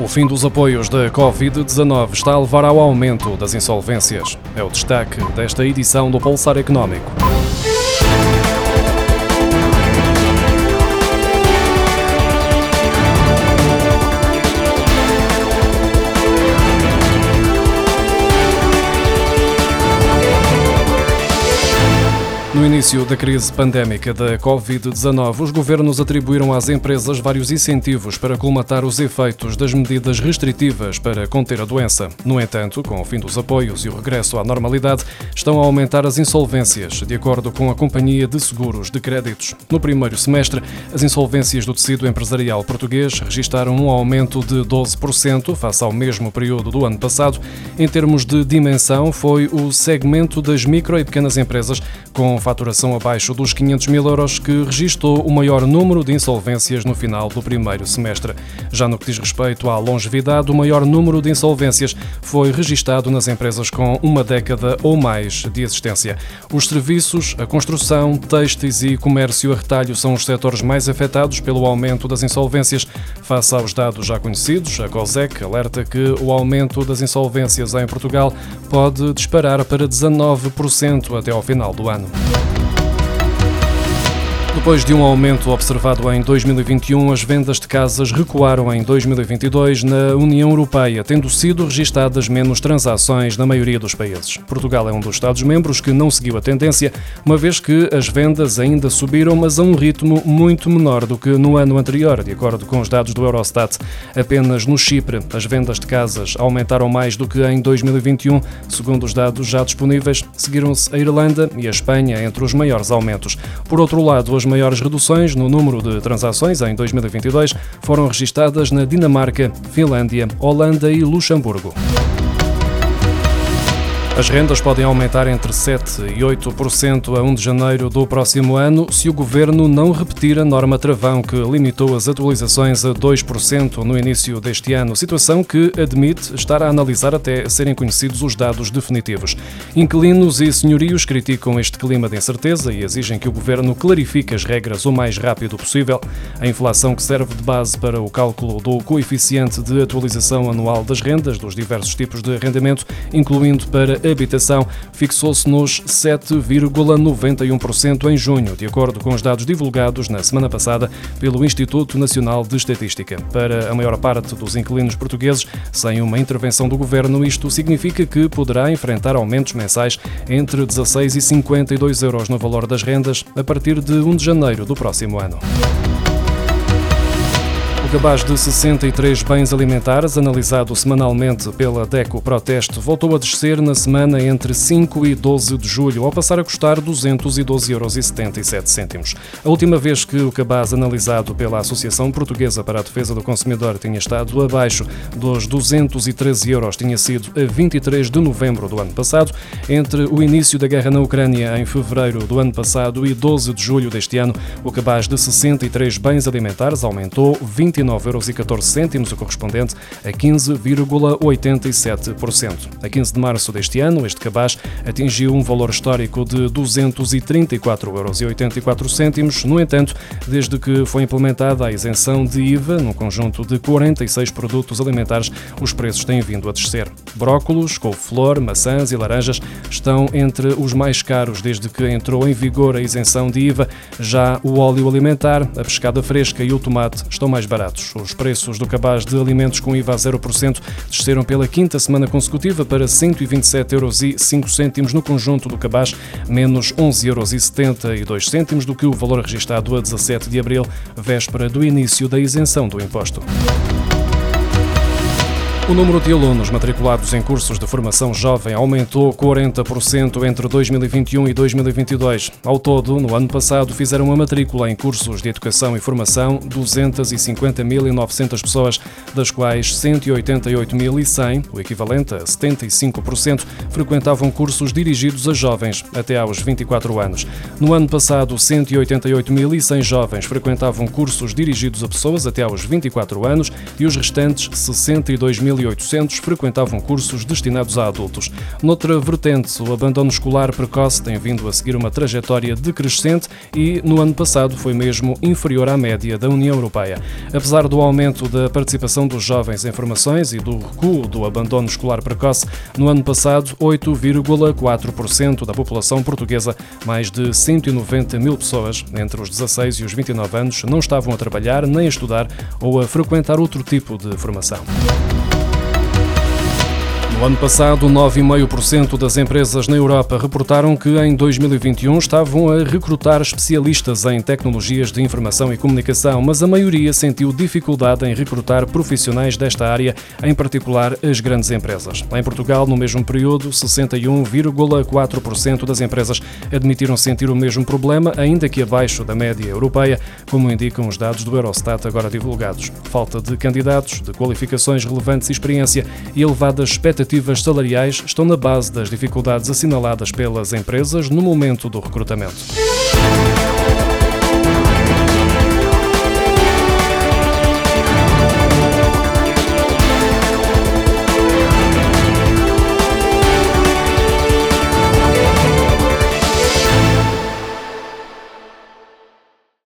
O fim dos apoios da Covid-19 está a levar ao aumento das insolvências. É o destaque desta edição do Pulsar Económico. No início da crise pandémica da Covid-19, os governos atribuíram às empresas vários incentivos para colmatar os efeitos das medidas restritivas para conter a doença. No entanto, com o fim dos apoios e o regresso à normalidade, estão a aumentar as insolvências, de acordo com a Companhia de Seguros de Créditos. No primeiro semestre, as insolvências do tecido empresarial português registaram um aumento de 12% face ao mesmo período do ano passado. Em termos de dimensão, foi o segmento das micro e pequenas empresas com faturação abaixo dos 500 mil euros, que registrou o maior número de insolvências no final do primeiro semestre. Já no que diz respeito à longevidade, o maior número de insolvências foi registado nas empresas com uma década ou mais de existência. Os serviços, a construção, têxteis e comércio a retalho são os setores mais afetados pelo aumento das insolvências. Face aos dados já conhecidos, a COSEC alerta que o aumento das insolvências em Portugal pode disparar para 19% até ao final do ano. Thank you. Depois de um aumento observado em 2021, as vendas de casas recuaram em 2022 na União Europeia, tendo sido registadas menos transações na maioria dos países. Portugal é um dos Estados-membros que não seguiu a tendência, uma vez que as vendas ainda subiram, mas a um ritmo muito menor do que no ano anterior, de acordo com os dados do Eurostat. Apenas no Chipre, as vendas de casas aumentaram mais do que em 2021, segundo os dados já disponíveis. Seguiram-se a Irlanda e a Espanha entre os maiores aumentos. Por outro lado, as maiores reduções no número de transações em 2022 foram registadas na Dinamarca, Finlândia, Holanda e Luxemburgo. As rendas podem aumentar entre 7% e 8% a 1 de janeiro do próximo ano se o governo não repetir a norma travão que limitou as atualizações a 2% no início deste ano, situação que admite estar a analisar até serem conhecidos os dados definitivos. Inquilinos e senhorios criticam este clima de incerteza e exigem que o governo clarifique as regras o mais rápido possível. A inflação que serve de base para o cálculo do coeficiente de atualização anual das rendas dos diversos tipos de arrendamento, incluindo para habitação fixou-se nos 7,91% em junho, de acordo com os dados divulgados na semana passada pelo Instituto Nacional de Estatística. Para a maior parte dos inquilinos portugueses, sem uma intervenção do governo, isto significa que poderá enfrentar aumentos mensais entre 16 e 52 euros no valor das rendas a partir de 1 de janeiro do próximo ano. O cabaz de 63 bens alimentares, analisado semanalmente pela DECO Proteste, voltou a descer na semana entre 5 e 12 de julho, ao passar a custar 212,77 euros. A última vez que o cabaz analisado pela Associação Portuguesa para a Defesa do Consumidor tinha estado abaixo dos 213 euros tinha sido a 23 de novembro do ano passado. Entre o início da guerra na Ucrânia, em fevereiro do ano passado, e 12 de julho deste ano, o cabaz de 63 bens alimentares aumentou 20 29,14 euros, o correspondente a 15,87%. A 15 de março deste ano, este cabaz atingiu um valor histórico de 234,84 euros. No entanto, desde que foi implementada a isenção de IVA no conjunto de 46 produtos alimentares, os preços têm vindo a descer. Brócolos, couve-flor, maçãs e laranjas estão entre os mais caros desde que entrou em vigor a isenção de IVA. Já o óleo alimentar, a pescada fresca e o tomate estão mais baratos baratos. Os preços do cabaz de alimentos com IVA a 0% desceram pela quinta semana consecutiva para 127,05 euros no conjunto do cabaz, menos 11,72 euros do que o valor registado a 17 de abril, véspera do início da isenção do imposto. O número de alunos matriculados em cursos de formação jovem aumentou 40% entre 2021 e 2022. Ao todo, no ano passado, fizeram uma matrícula em cursos de educação e formação 250.900 pessoas, das quais 188.100, o equivalente a 75%, frequentavam cursos dirigidos a jovens até aos 24 anos. No ano passado, 188.100 jovens frequentavam cursos dirigidos a pessoas até aos 24 anos e os restantes 62.000 2.800 frequentavam cursos destinados a adultos. Noutra vertente, o abandono escolar precoce tem vindo a seguir uma trajetória decrescente e, no ano passado, foi mesmo inferior à média da União Europeia. Apesar do aumento da participação dos jovens em formações e do recuo do abandono escolar precoce, no ano passado, 8,4% da população portuguesa, mais de 190 mil pessoas, entre os 16 e os 29 anos, não estavam a trabalhar nem a estudar ou a frequentar outro tipo de formação. No ano passado, 9,5% das empresas na Europa reportaram que em 2021 estavam a recrutar especialistas em tecnologias de informação e comunicação, mas a maioria sentiu dificuldade em recrutar profissionais desta área, em particular as grandes empresas. Em Portugal, no mesmo período, 61,4% das empresas admitiram sentir o mesmo problema, ainda que abaixo da média europeia, como indicam os dados do Eurostat agora divulgados. Falta de candidatos, de qualificações relevantes e experiência e elevadas expectativas expectativas salariais estão na base das dificuldades assinaladas pelas empresas no momento do recrutamento.